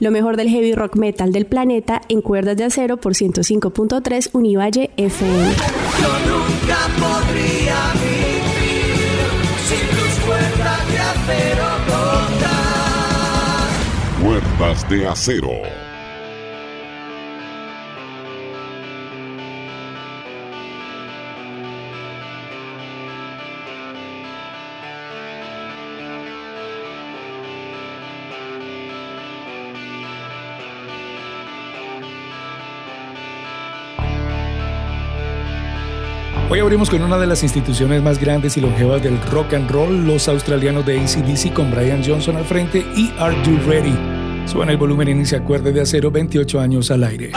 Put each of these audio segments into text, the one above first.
Lo mejor del heavy rock metal del planeta en cuerdas de acero por 105.3 Univalle FM. Yo nunca podría vivir sin tus cuerdas de acero Cuerdas de acero. Hoy abrimos con una de las instituciones más grandes y longevas del rock and roll, los australianos de ACDC con Brian Johnson al frente y Are You Ready? Suena el volumen y se acuerde de acero 28 años al aire.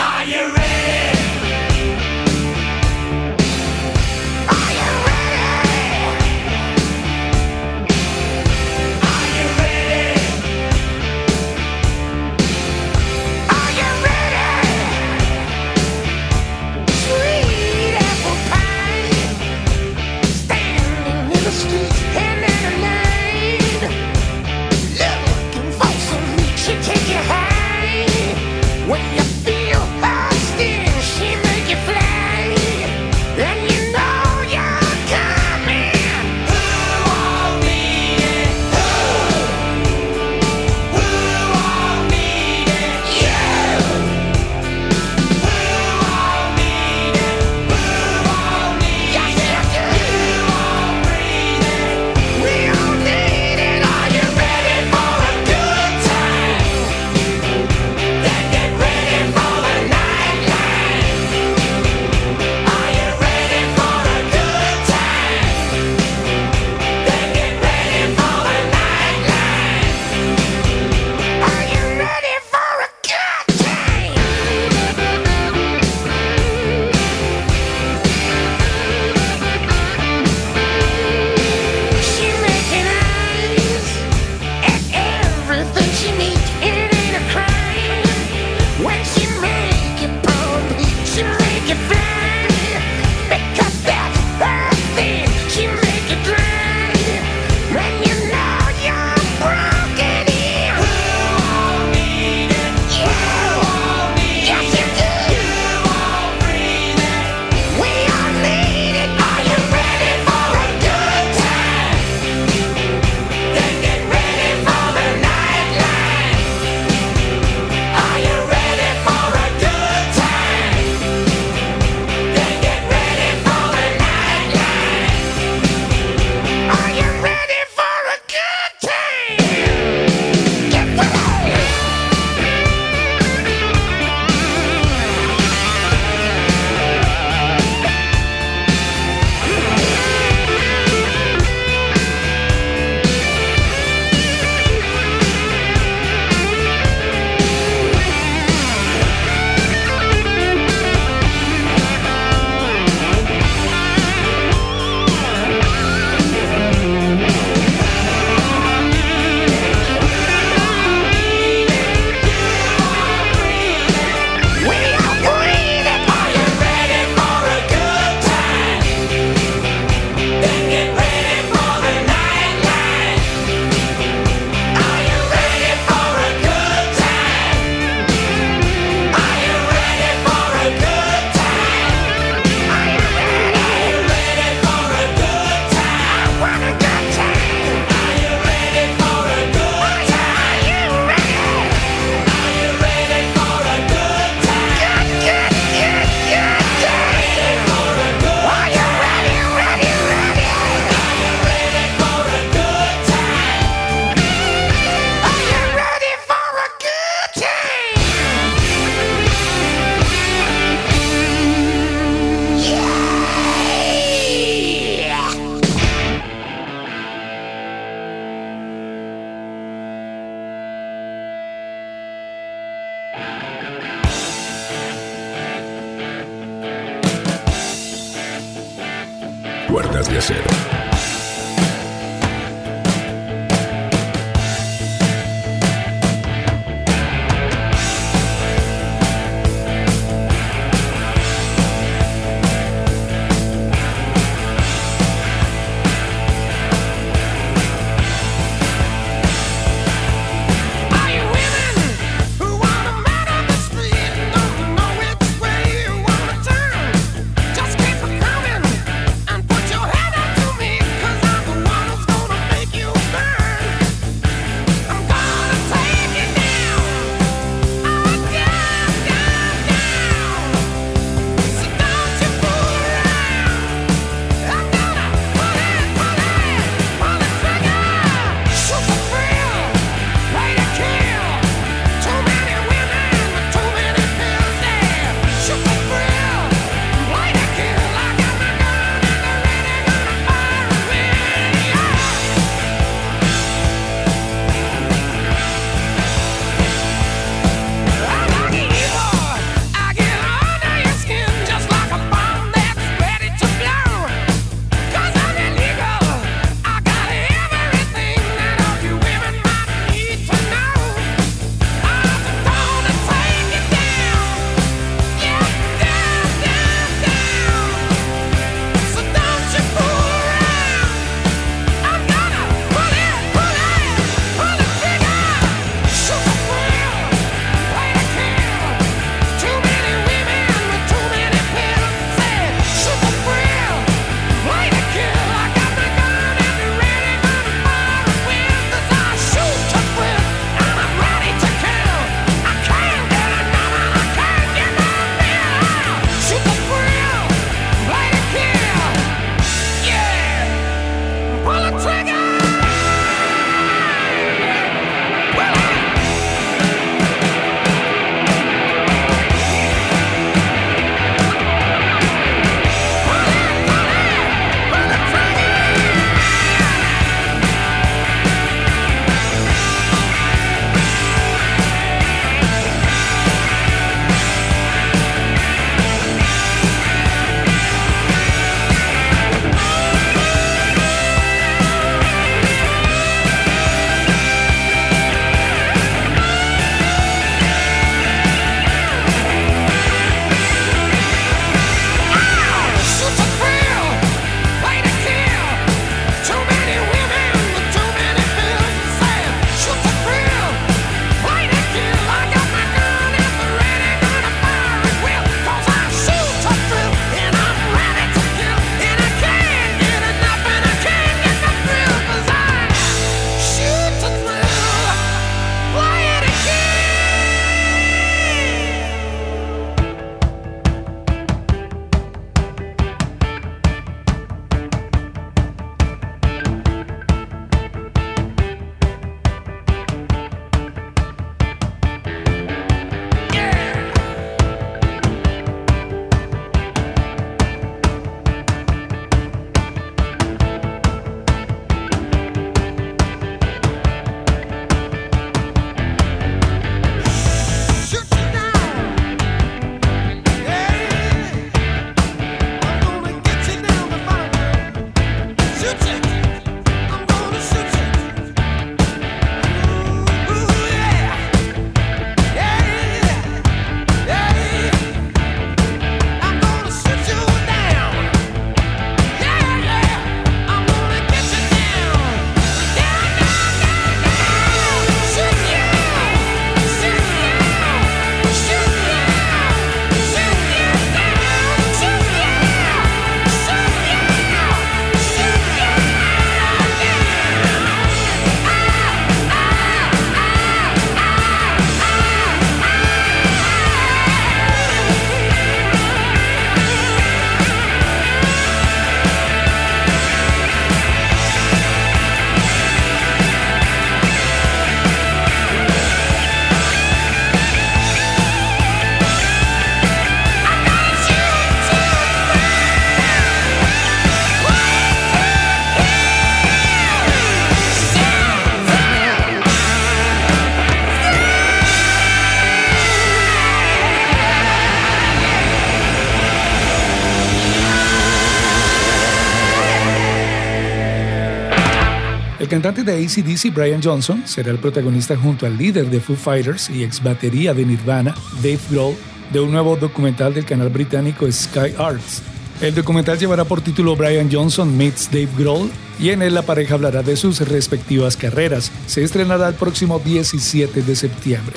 Cantante de ACDC, Brian Johnson, será el protagonista junto al líder de Foo Fighters y ex batería de Nirvana, Dave Grohl, de un nuevo documental del canal británico Sky Arts. El documental llevará por título Brian Johnson Meets Dave Grohl y en él la pareja hablará de sus respectivas carreras. Se estrenará el próximo 17 de septiembre.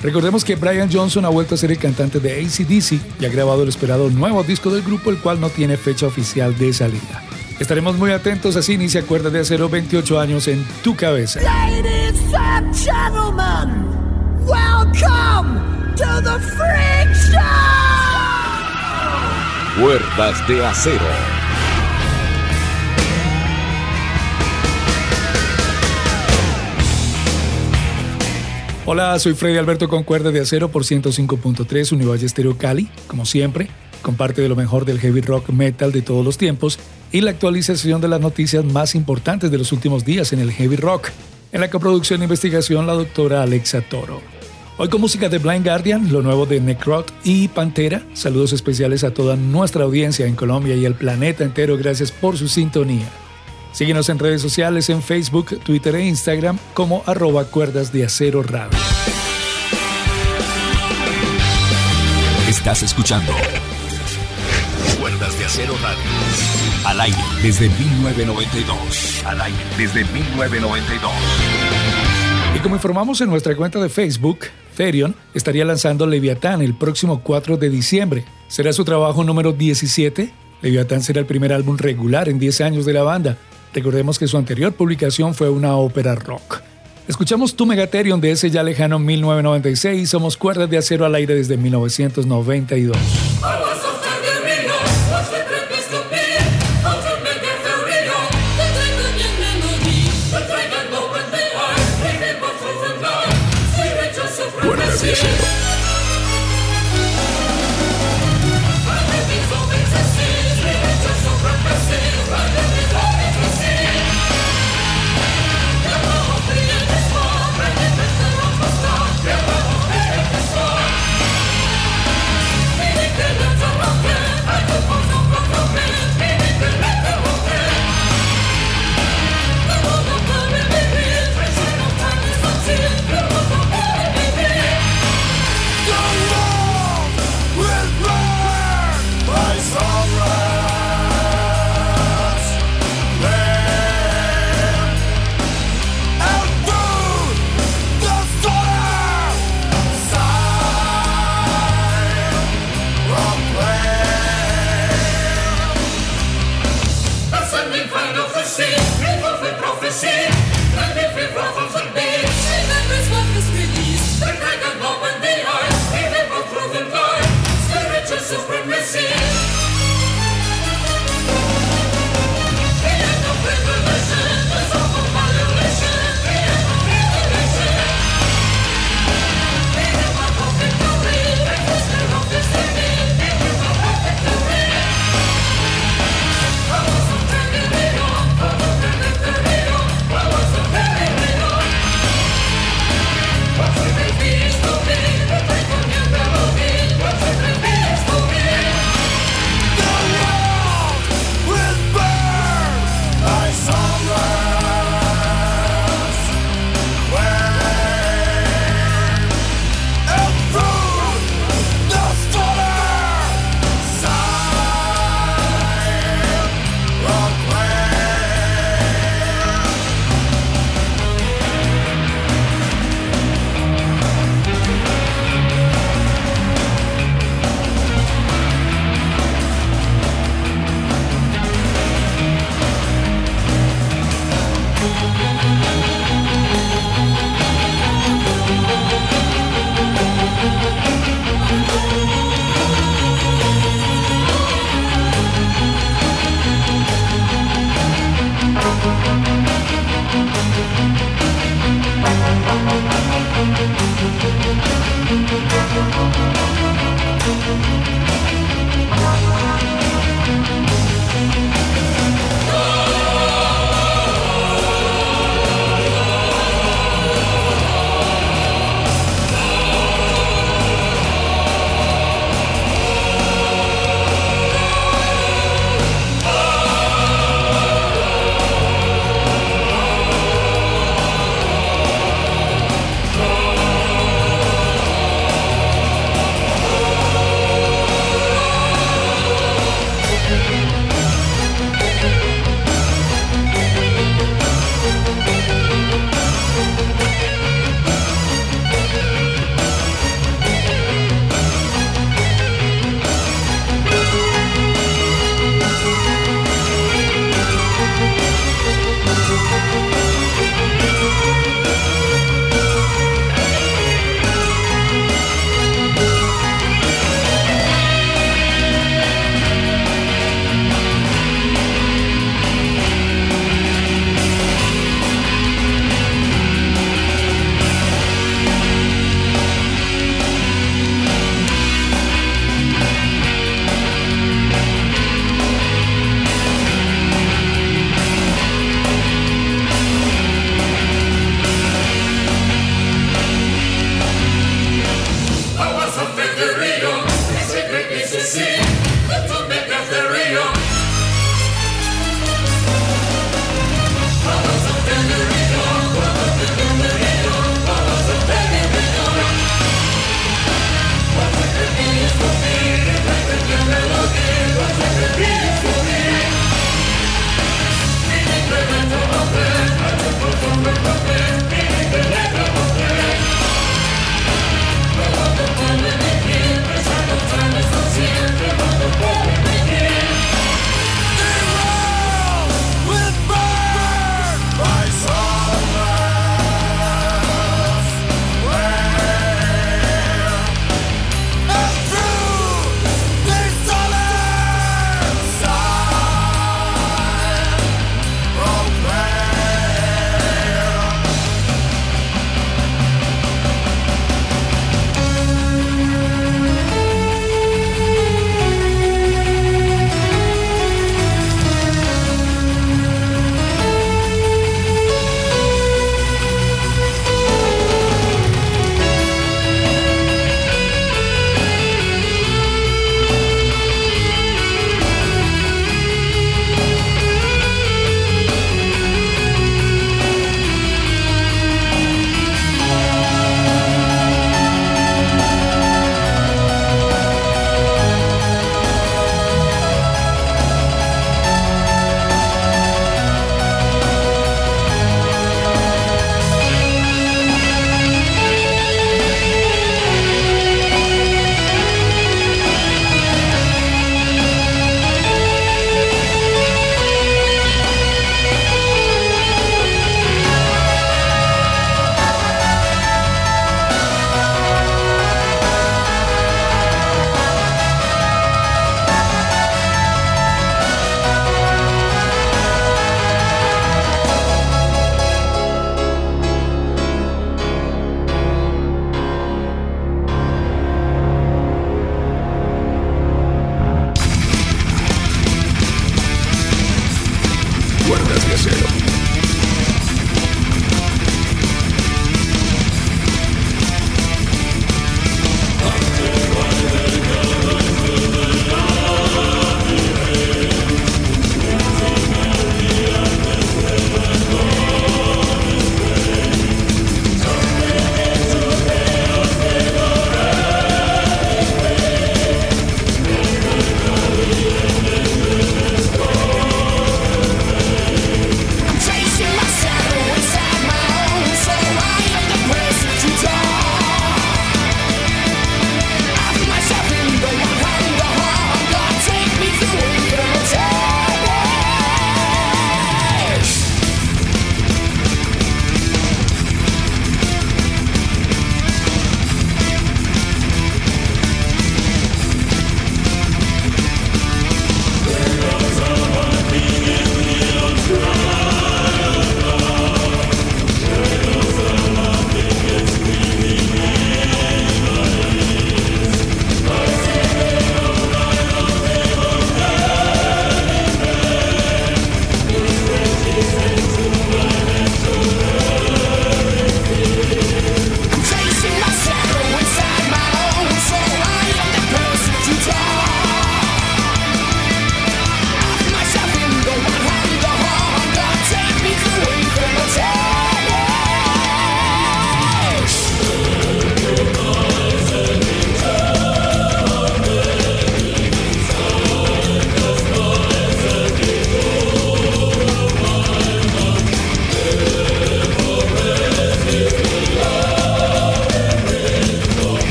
Recordemos que Brian Johnson ha vuelto a ser el cantante de ACDC y ha grabado el esperado nuevo disco del grupo, el cual no tiene fecha oficial de salida. Estaremos muy atentos así ni se acuerda de hacer 28 años en tu cabeza. Ladies and gentlemen, welcome to the Freak Show! Cuerdas de acero. Hola, soy Freddy Alberto con Cuerdas de Acero por 105.3 Univalle Estéreo Cali, como siempre, comparte de lo mejor del heavy rock metal de todos los tiempos y la actualización de las noticias más importantes de los últimos días en el heavy rock. En la coproducción e investigación, la doctora Alexa Toro. Hoy con música de Blind Guardian, lo nuevo de Necrot y Pantera. Saludos especiales a toda nuestra audiencia en Colombia y el planeta entero. Gracias por su sintonía. Síguenos en redes sociales en Facebook, Twitter e Instagram como arroba cuerdas de acero radio. Estás escuchando Acero radio. Al aire desde 1992. Al aire desde 1992. Y como informamos en nuestra cuenta de Facebook, Therion estaría lanzando Leviatán el próximo 4 de diciembre. Será su trabajo número 17. Leviatán será el primer álbum regular en 10 años de la banda. Recordemos que su anterior publicación fue una ópera rock. Escuchamos Tu Megatherion de ese ya lejano 1996 y somos cuerdas de acero al aire desde 1992.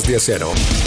De Acero.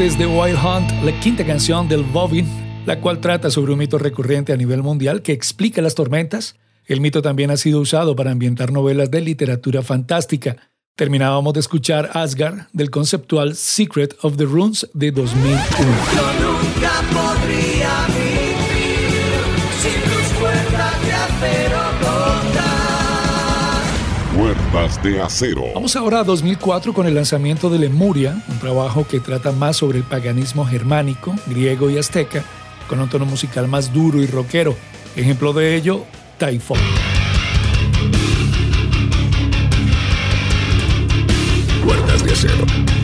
The Wild Hunt, la quinta canción del Bobbin, la cual trata sobre un mito recurrente a nivel mundial que explica las tormentas. El mito también ha sido usado para ambientar novelas de literatura fantástica. Terminábamos de escuchar Asgard del conceptual Secret of the Runes de 2001. De Acero. Vamos ahora a 2004 con el lanzamiento de Lemuria, un trabajo que trata más sobre el paganismo germánico, griego y azteca, con un tono musical más duro y rockero. Ejemplo de ello, Typhon. Cuerdas de acero.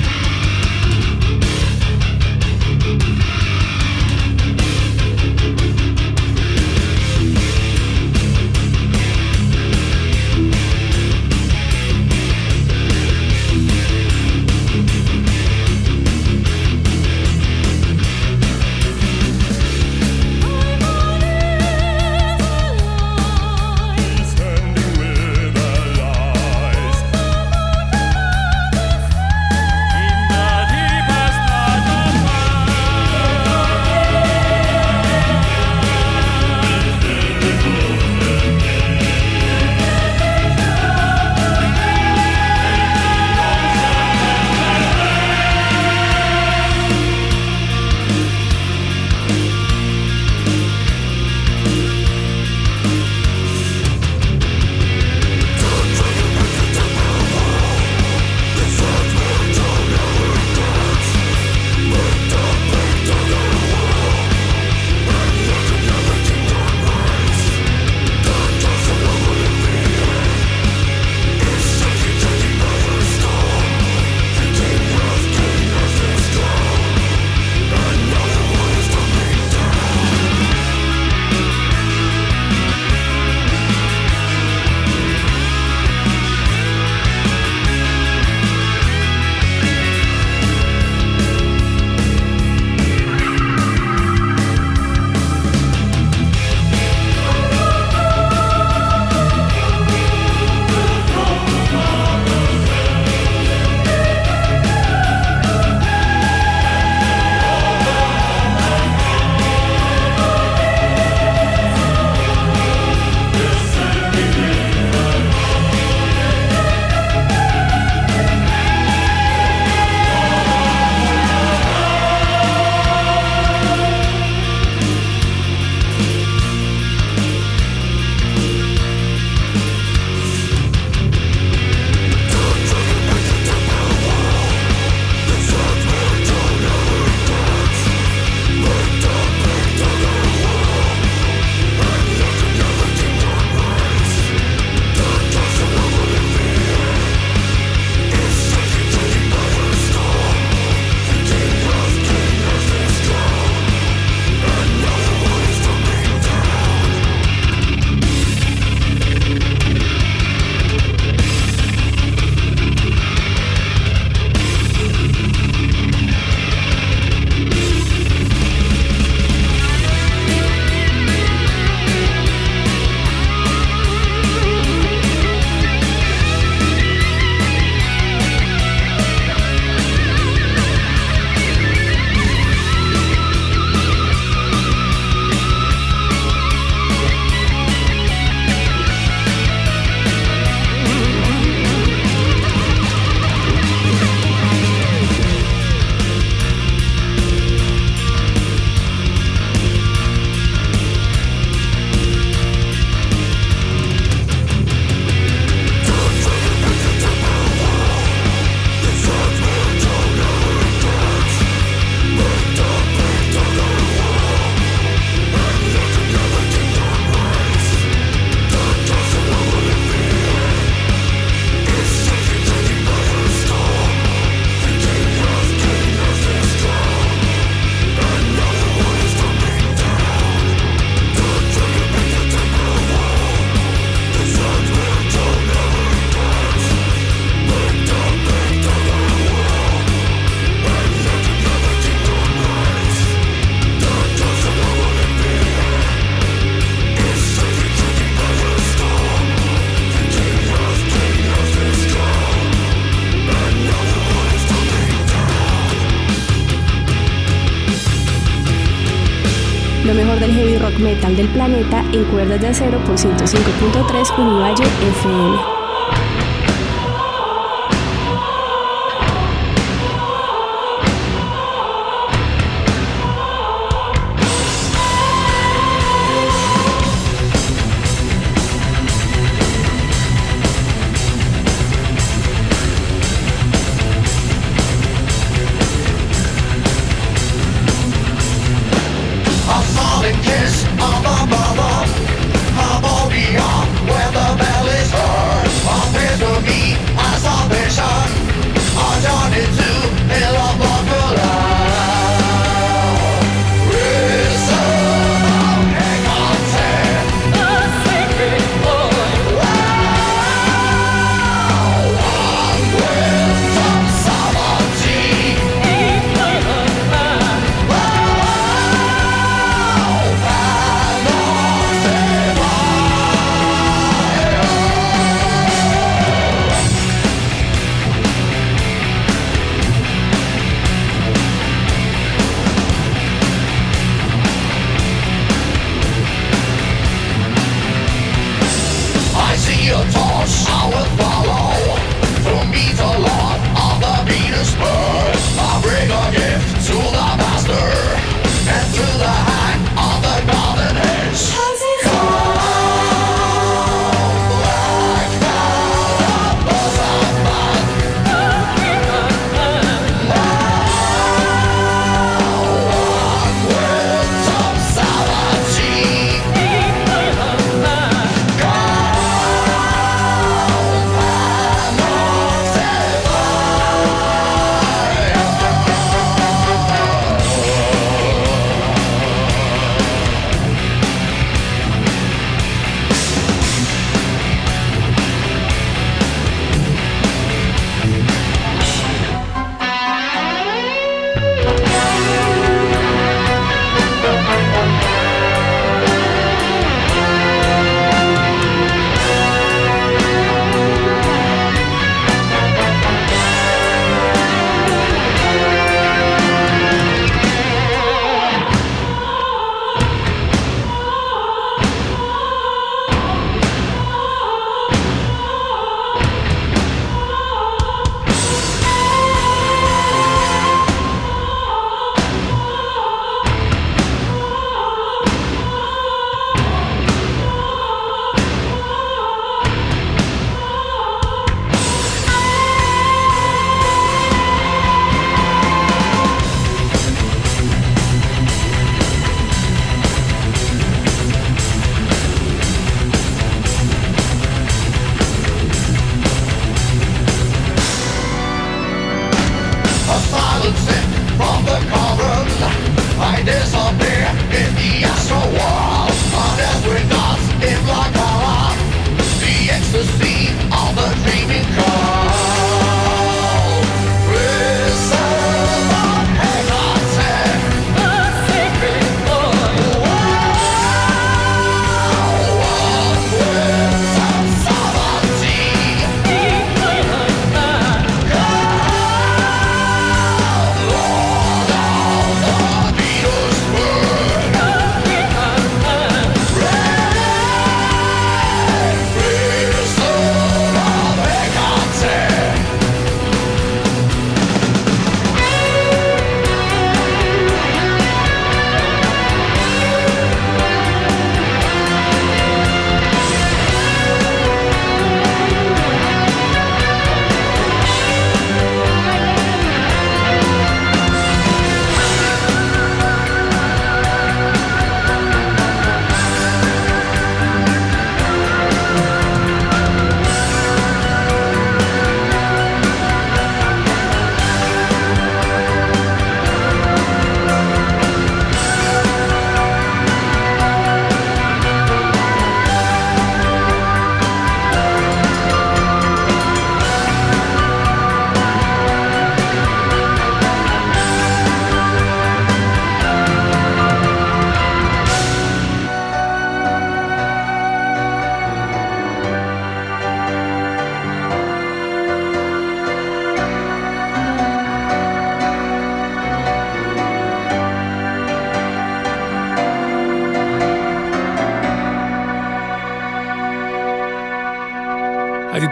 Planeta en cuerdas de acero por 105.3 Univalle FM.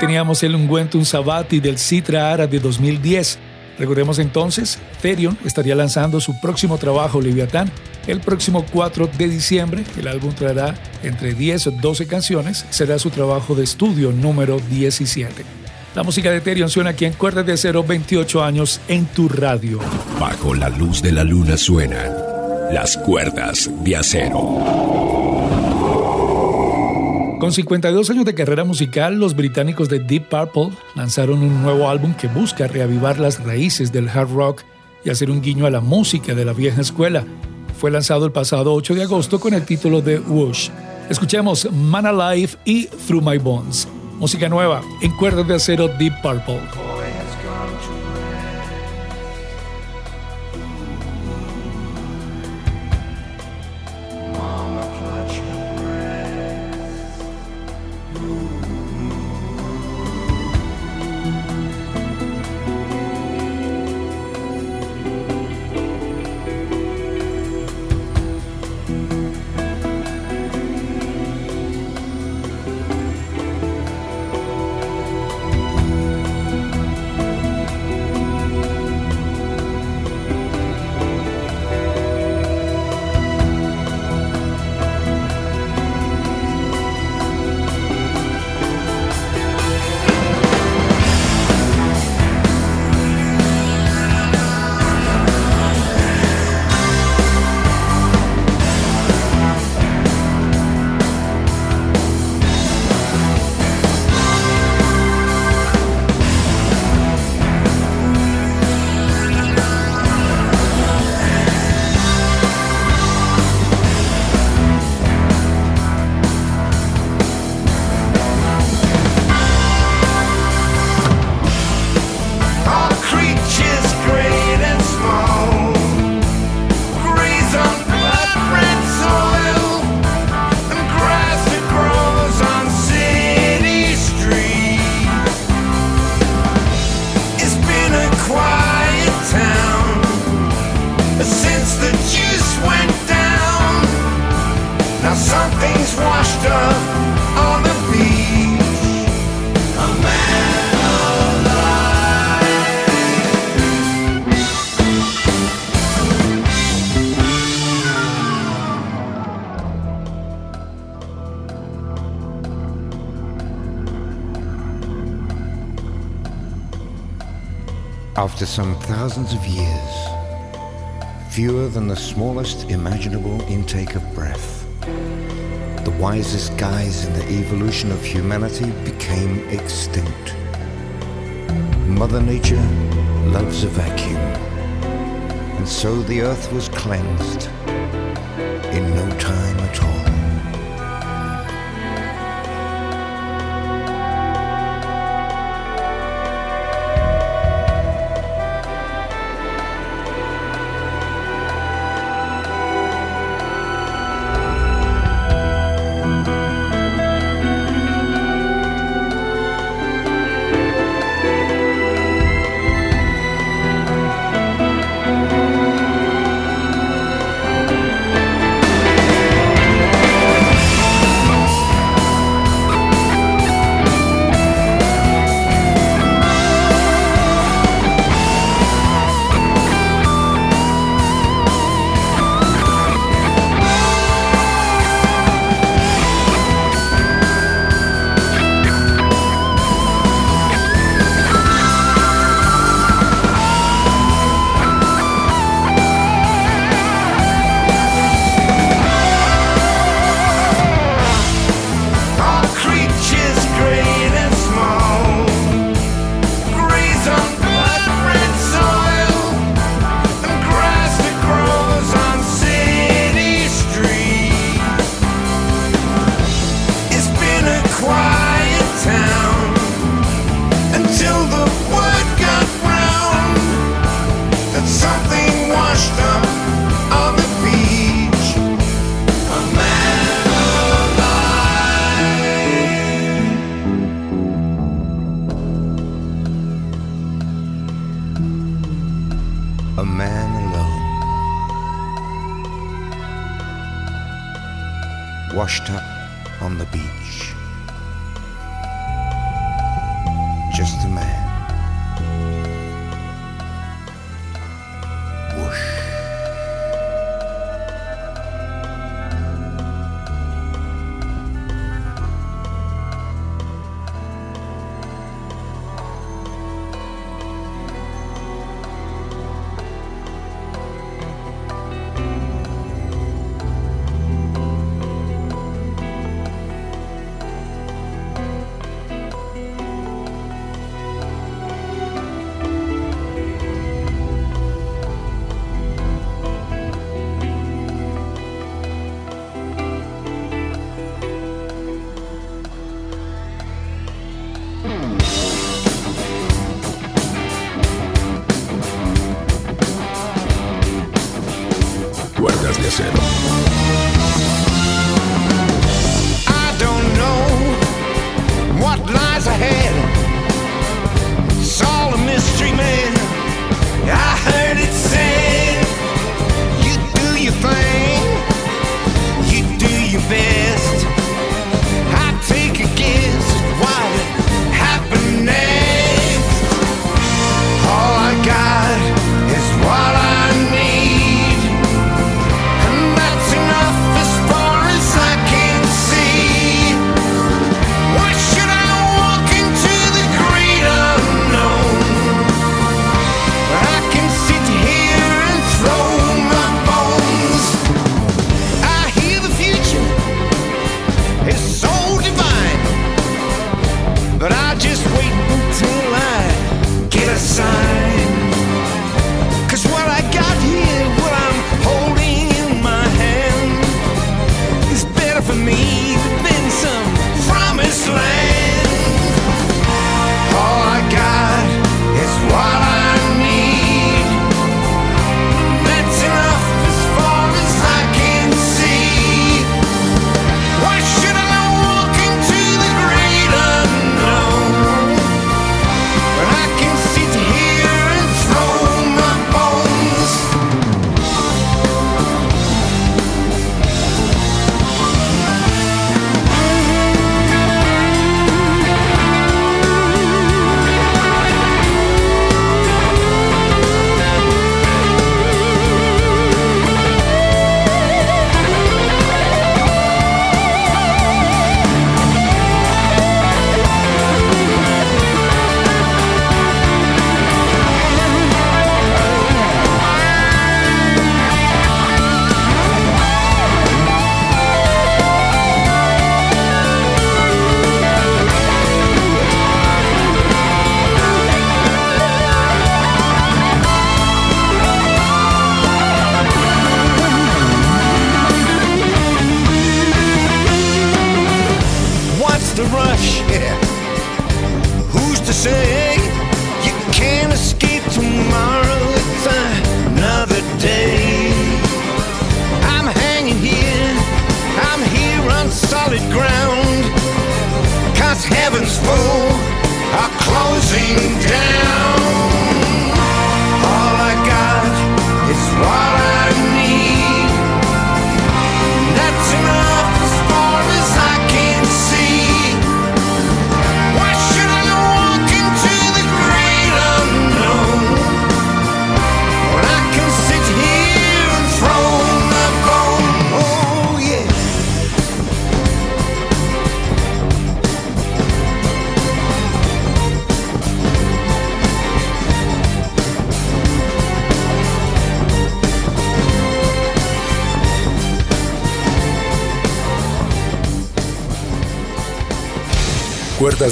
Teníamos el Ungüentum Sabati del Citra Ara de 2010. Recordemos entonces, Therion estaría lanzando su próximo trabajo, Leviatán, el próximo 4 de diciembre. El álbum traerá entre 10 o 12 canciones. Será su trabajo de estudio número 17. La música de Therion suena aquí en Cuerdas de Acero 28 años en tu radio. Bajo la luz de la luna suenan las cuerdas de acero. Con 52 años de carrera musical, los británicos de Deep Purple lanzaron un nuevo álbum que busca reavivar las raíces del hard rock y hacer un guiño a la música de la vieja escuela. Fue lanzado el pasado 8 de agosto con el título de Whoosh. Escuchemos Man Alive y Through My Bones. Música nueva en cuerdas de acero Deep Purple. Some thousands of years, fewer than the smallest imaginable intake of breath, the wisest guys in the evolution of humanity became extinct. Mother Nature loves a vacuum, and so the earth was cleansed in no time at all.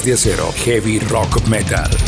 De acero, heavy rock metal.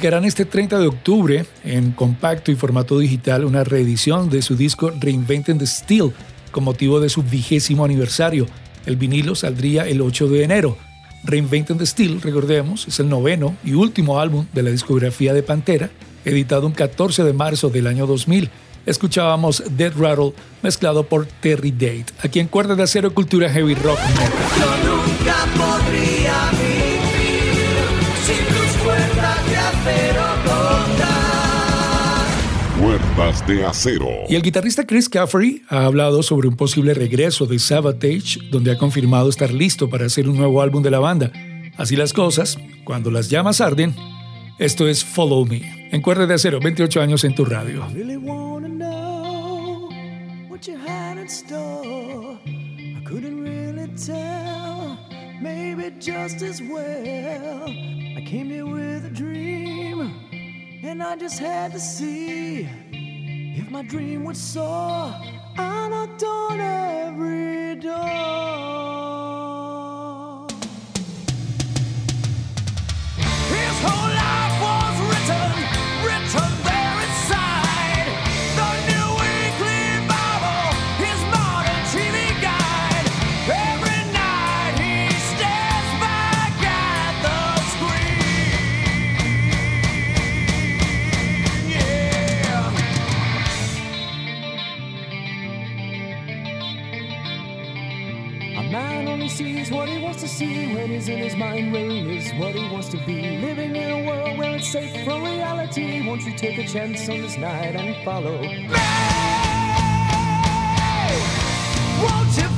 Publicarán este 30 de octubre en compacto y formato digital una reedición de su disco Reinventing the Steel con motivo de su vigésimo aniversario. El vinilo saldría el 8 de enero. Reinventing the Steel, recordemos, es el noveno y último álbum de la discografía de Pantera, editado un 14 de marzo del año 2000. Escuchábamos Dead Rattle mezclado por Terry Date, aquí en Cuerda de Acero Cultura Heavy Rock De acero. Y el guitarrista Chris Caffery ha hablado sobre un posible regreso de Sabotage, donde ha confirmado estar listo para hacer un nuevo álbum de la banda. Así las cosas, cuando las llamas arden, esto es Follow Me. En Cuerdas de Acero, 28 años en tu radio. Maybe just as well. I came here with a dream, and I just had to see if my dream would soar. I knocked on every door. His whole life was written. Sees what he wants to see when he's in his mind really is what he wants to be. Living in a world where it's safe from reality. Won't you take a chance on this night and follow me? Won't you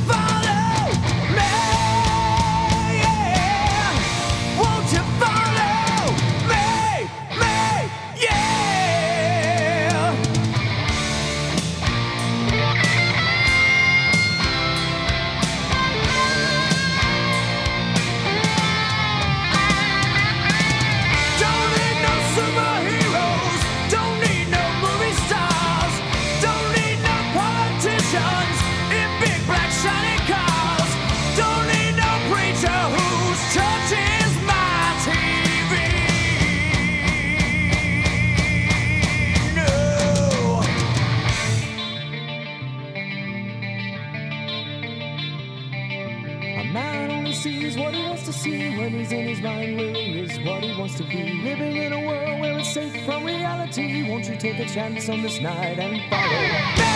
see when he's in his mind. Willie is what he wants to be. Living in a world where it's safe from reality. Won't you take a chance on this night and follow me?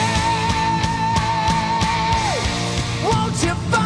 Won't you follow?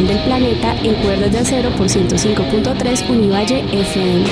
Del planeta en cuerdas de acero por 105.3 Univalle FM.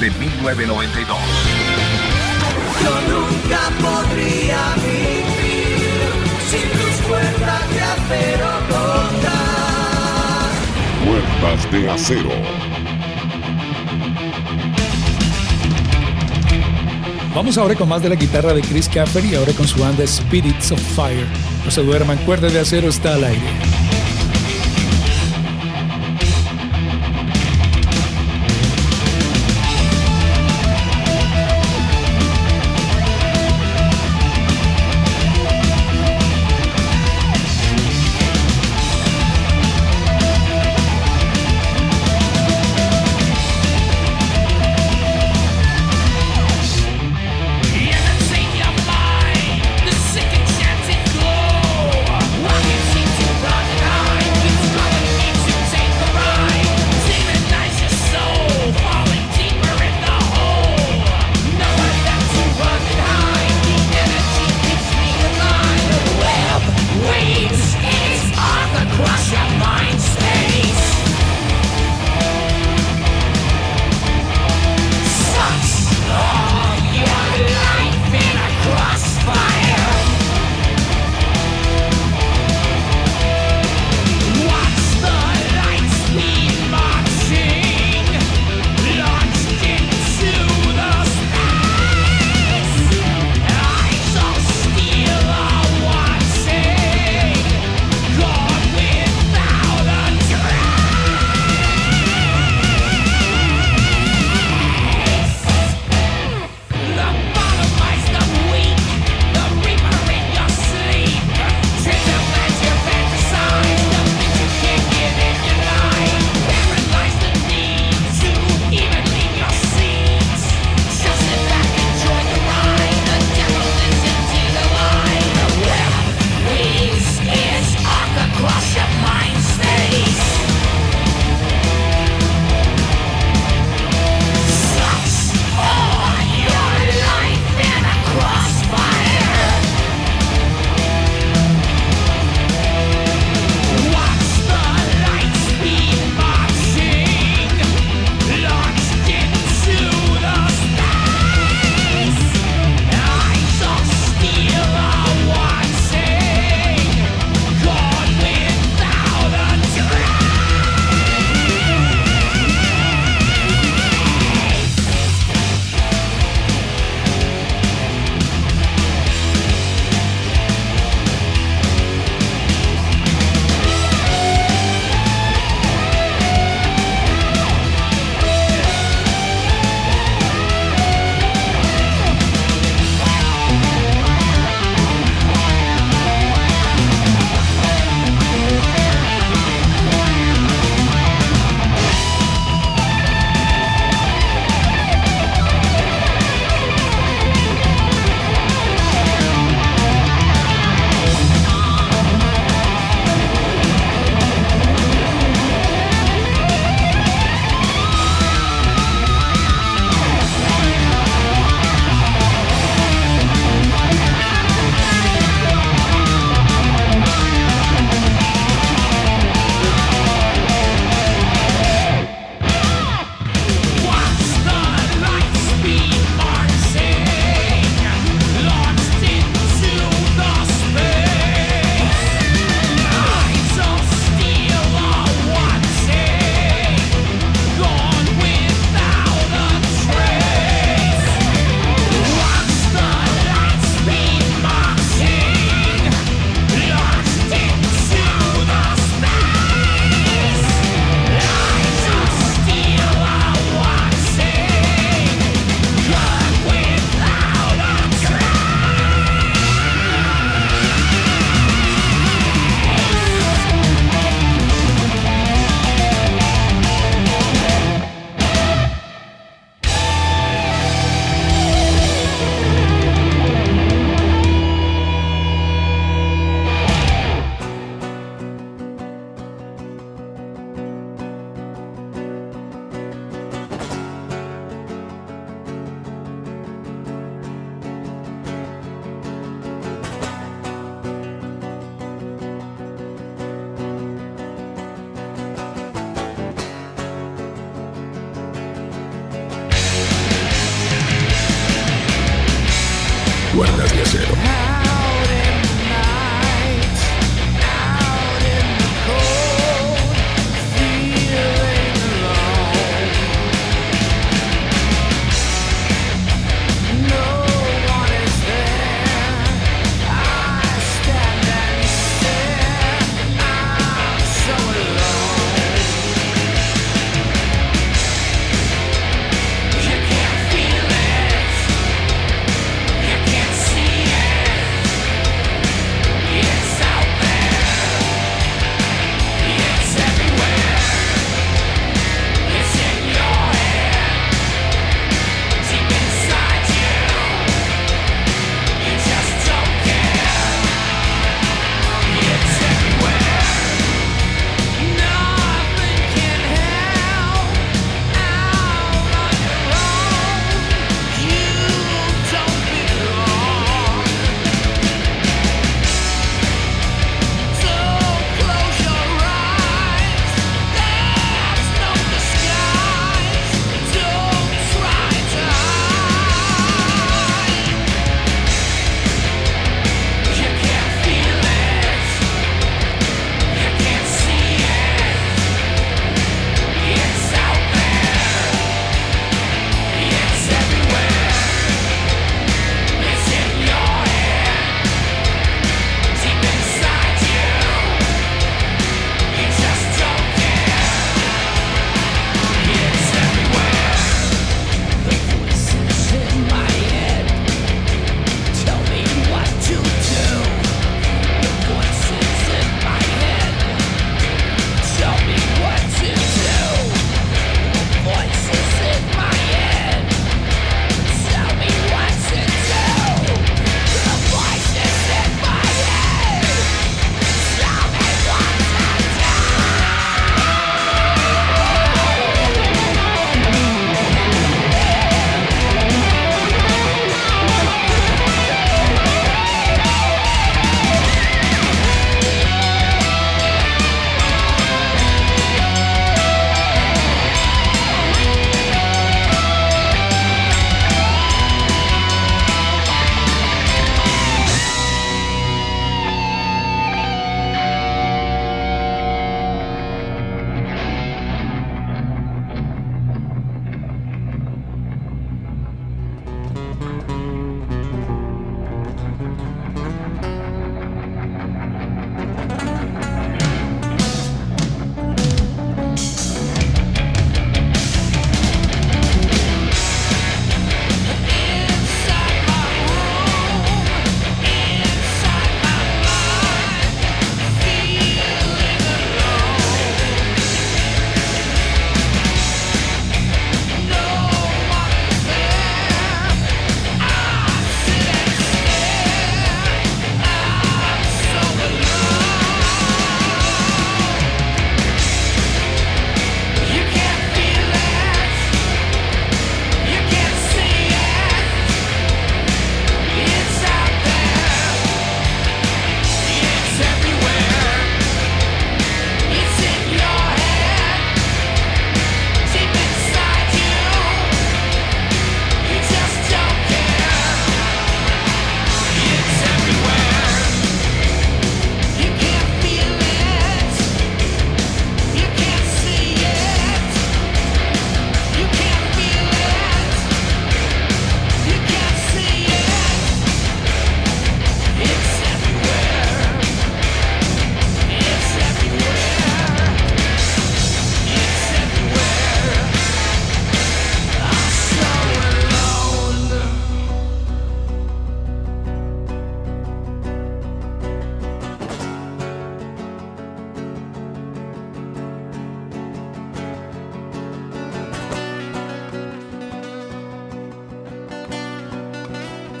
Desde 1992. Yo nunca podría vivir sin tus cuerdas de acero cortas. Cuerdas de acero. Vamos ahora con más de la guitarra de Chris Caffery y ahora con su banda Spirits of Fire. No se duerman, cuerda de acero está al aire.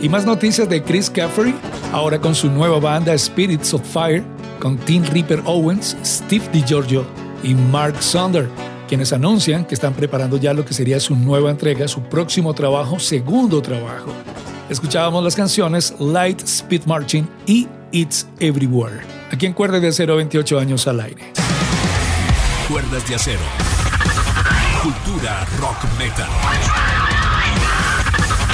Más noticias de Chris Caffery, ahora con su nueva banda Spirits of Fire, con Tim Ripper Owens, Steve DiGiorgio y Mark Sonder, quienes anuncian que están preparando ya lo que sería su nueva entrega, su próximo trabajo, segundo trabajo. Escuchábamos las canciones Light Speed Marching y It's Everywhere. Aquí en Cuerdas de Acero, 28 años al aire. Cuerdas de Acero. Cultura rock metal.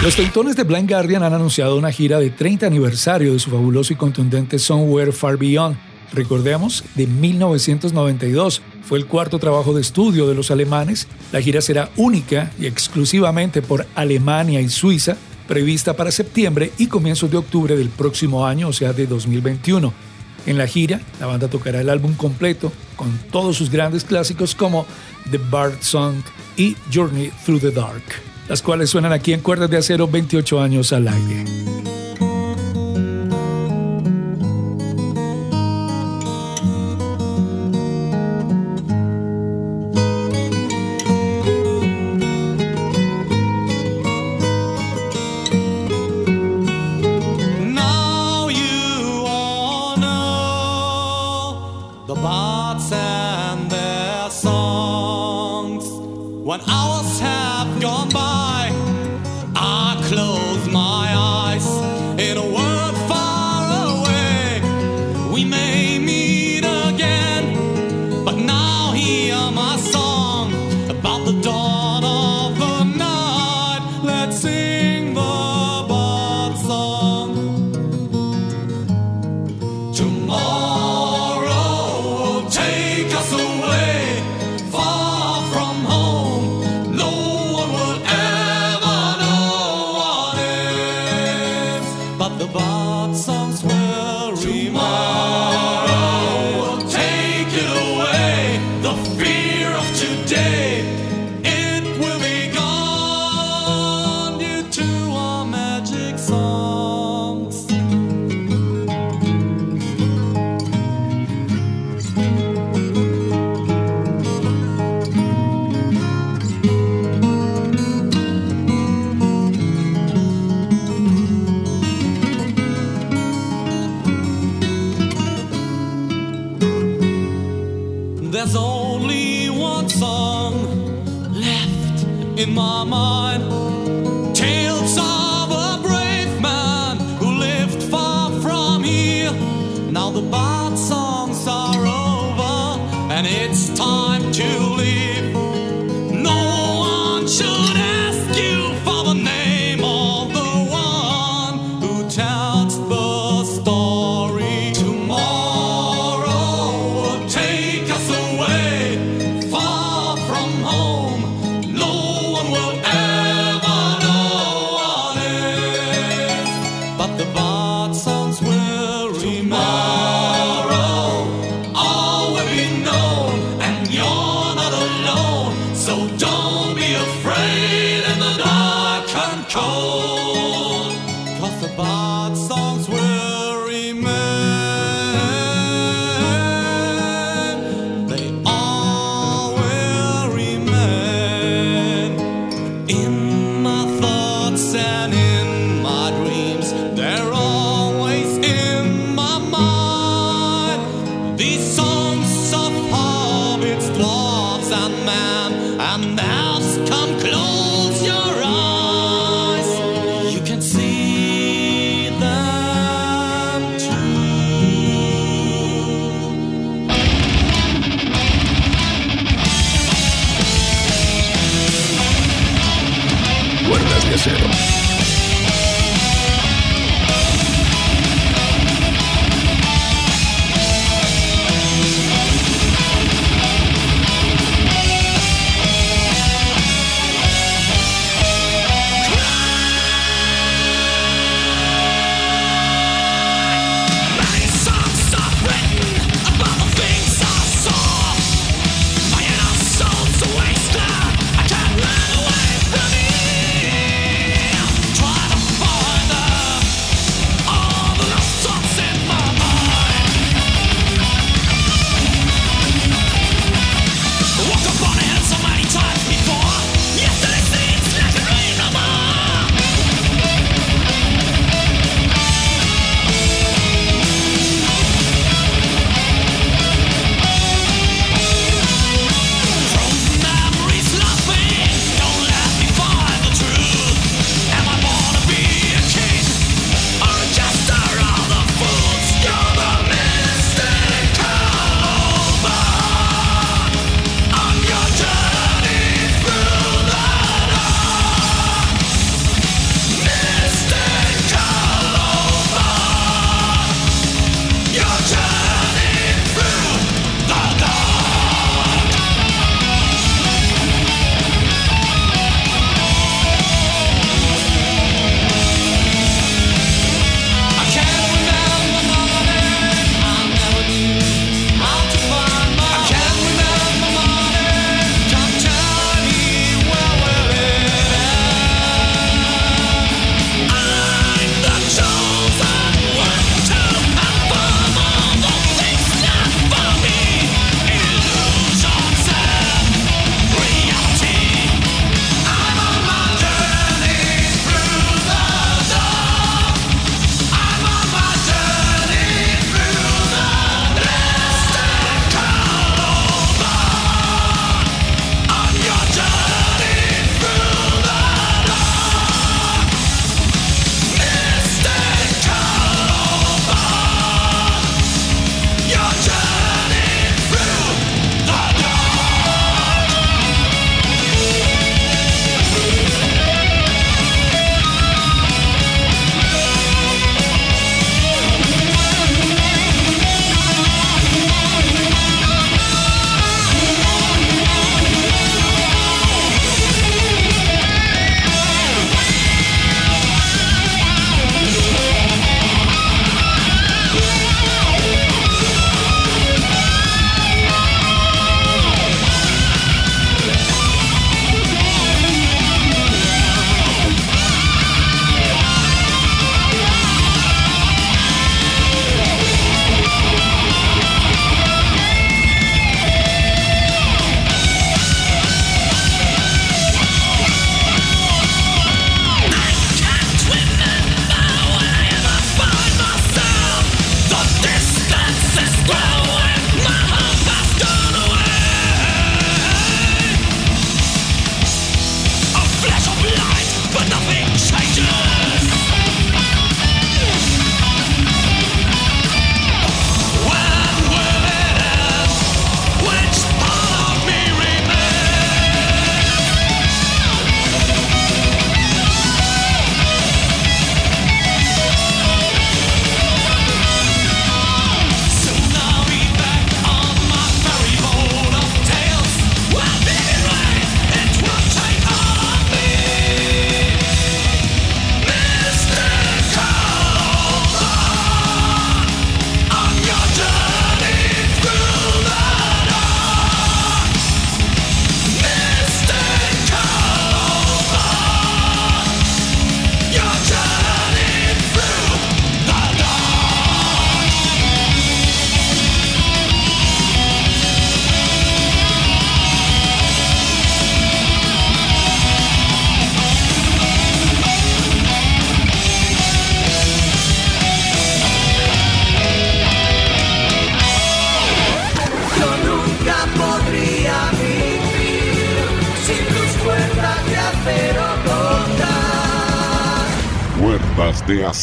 Los Teutones de Blind Guardian han anunciado una gira de 30 aniversario de su fabuloso y contundente Somewhere Far Beyond. Recordemos, de 1992. Fue el cuarto trabajo de estudio de los alemanes. La gira será única y exclusivamente por Alemania y Suiza, prevista para septiembre y comienzos de octubre del próximo año, o sea, de 2021. En la gira, la banda tocará el álbum completo con todos sus grandes clásicos como The Bard Song y Journey Through the Dark las cuales suenan aquí en Cuerdas de Acero 28 años al aire.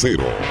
0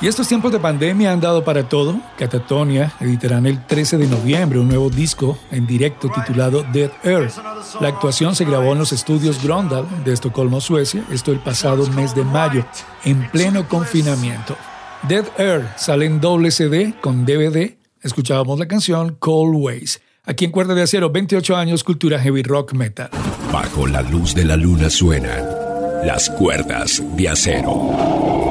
Y estos tiempos de pandemia han dado para todo. Catatonia editarán el 13 de noviembre un nuevo disco en directo titulado Dead Air. La actuación se grabó en los estudios Grondal de Estocolmo, Suecia, esto el pasado mes de mayo, en pleno confinamiento. Dead Air sale en doble CD con DVD. Escuchábamos la canción Cold Ways. Aquí en Cuerda de Acero, 28 años, cultura heavy rock metal. Bajo la luz de la luna suenan las cuerdas de acero.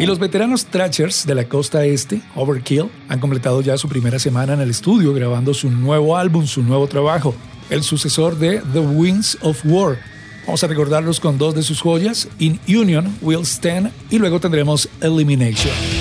Y los veteranos Thrashers de la costa este, Overkill, han completado ya su primera semana en el estudio grabando su nuevo álbum, su nuevo trabajo, el sucesor de The Winds of War. Vamos a recordarlos con dos de sus joyas, In Union, Will Stand y luego tendremos Elimination.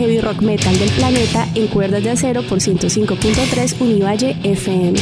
Heavy rock metal del planeta en cuerdas de acero por 105.3 Univalle FM.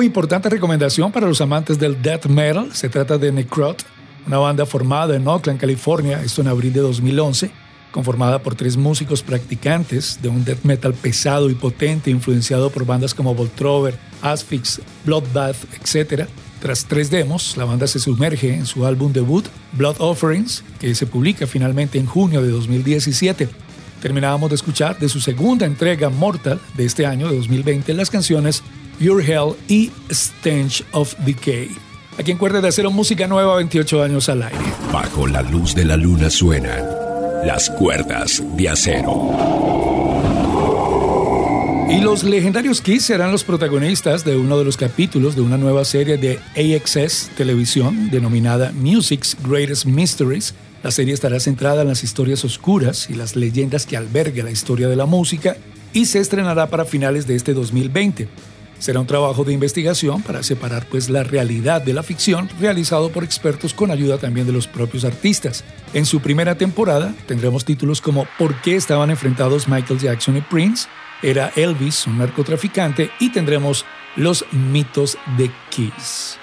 Muy importante recomendación para los amantes del death metal. Se trata de Necrot, una banda formada en Oakland, California, esto en abril de 2011, conformada por tres músicos practicantes de un death metal pesado y potente, influenciado por bandas como Voltrover, Asphyx, Bloodbath, etc. Tras tres demos, la banda se sumerge en su álbum debut, Blood Offerings, que se publica finalmente en junio de 2017. Terminábamos de escuchar de su segunda entrega Mortal de este año de 2020 las canciones Your Hell y Stench of Decay. Aquí en Cuerda de Acero, música nueva, 28 años al aire. Bajo la luz de la luna suenan las cuerdas de acero. Y los legendarios Kiss serán los protagonistas de uno de los capítulos de una nueva serie de AXS Televisión denominada Music's Greatest Mysteries. La serie estará centrada en las historias oscuras y las leyendas que alberga la historia de la música y se estrenará para finales de este 2020. Será un trabajo de investigación para separar pues la realidad de la ficción realizado por expertos con ayuda también de los propios artistas. En su primera temporada tendremos títulos como ¿Por qué estaban enfrentados Michael Jackson y Prince? Era Elvis un narcotraficante y tendremos los mitos de Kiss.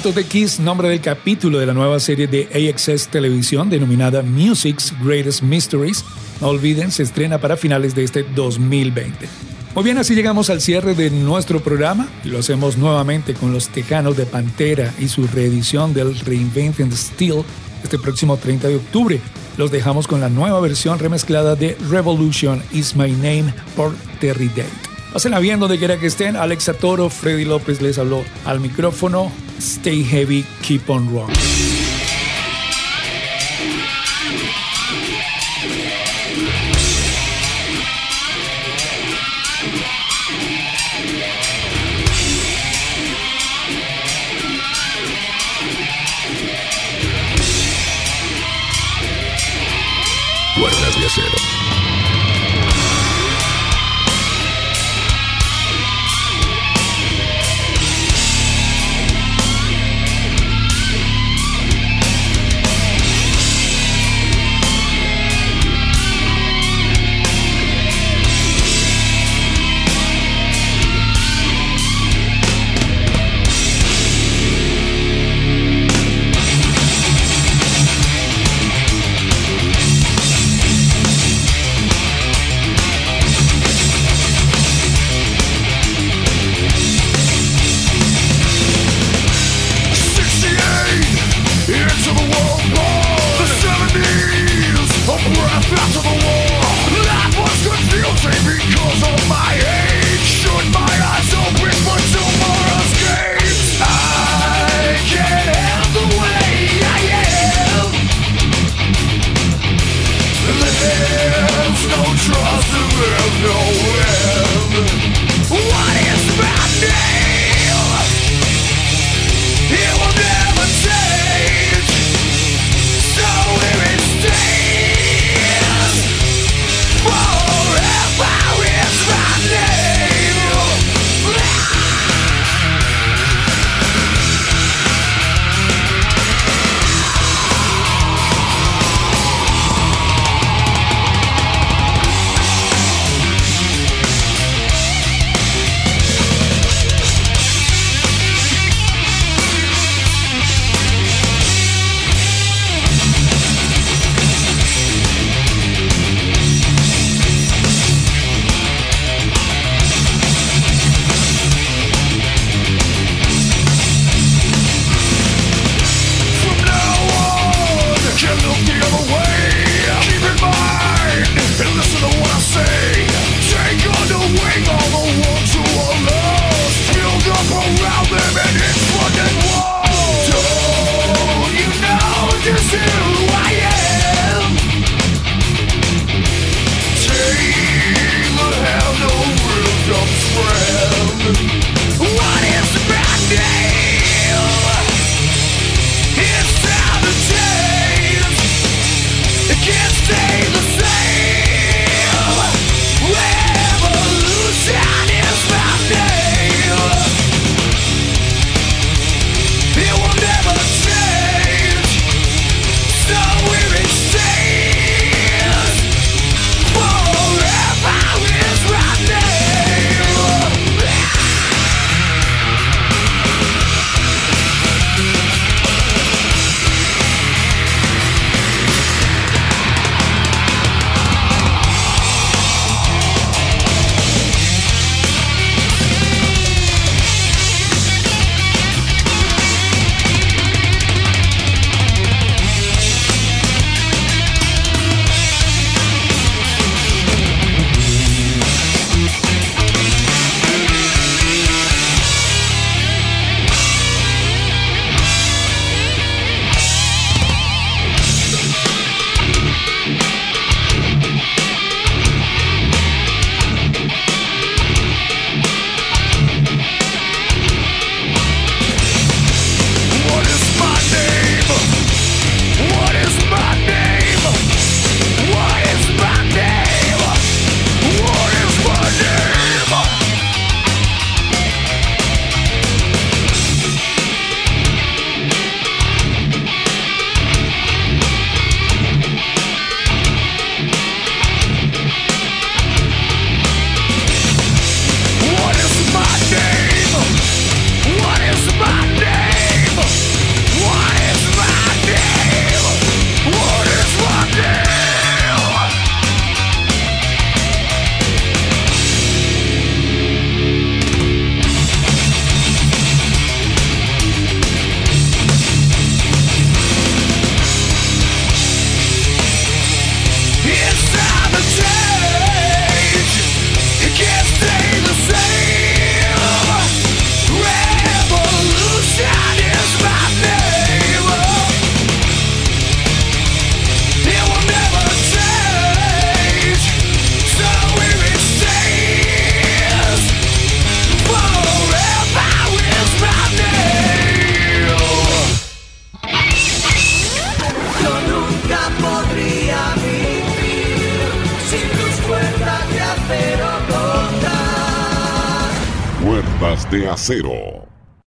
Mitos de Kiss, nombre del capítulo de la nueva serie de AXS Televisión denominada Music's Greatest Mysteries. No olviden, se estrena para finales de este 2020. Muy bien, así llegamos al cierre de nuestro programa lo hacemos nuevamente con los Tejanos de Pantera y su reedición del Reinventing Steel este próximo 30 de octubre. Los dejamos con la nueva versión remezclada de Revolution Is My Name por Terry Date. Pásenla bien donde quiera que estén. Alexa Toro, Freddy López les habló al micrófono. Stay heavy, keep on rocking. Cuerdas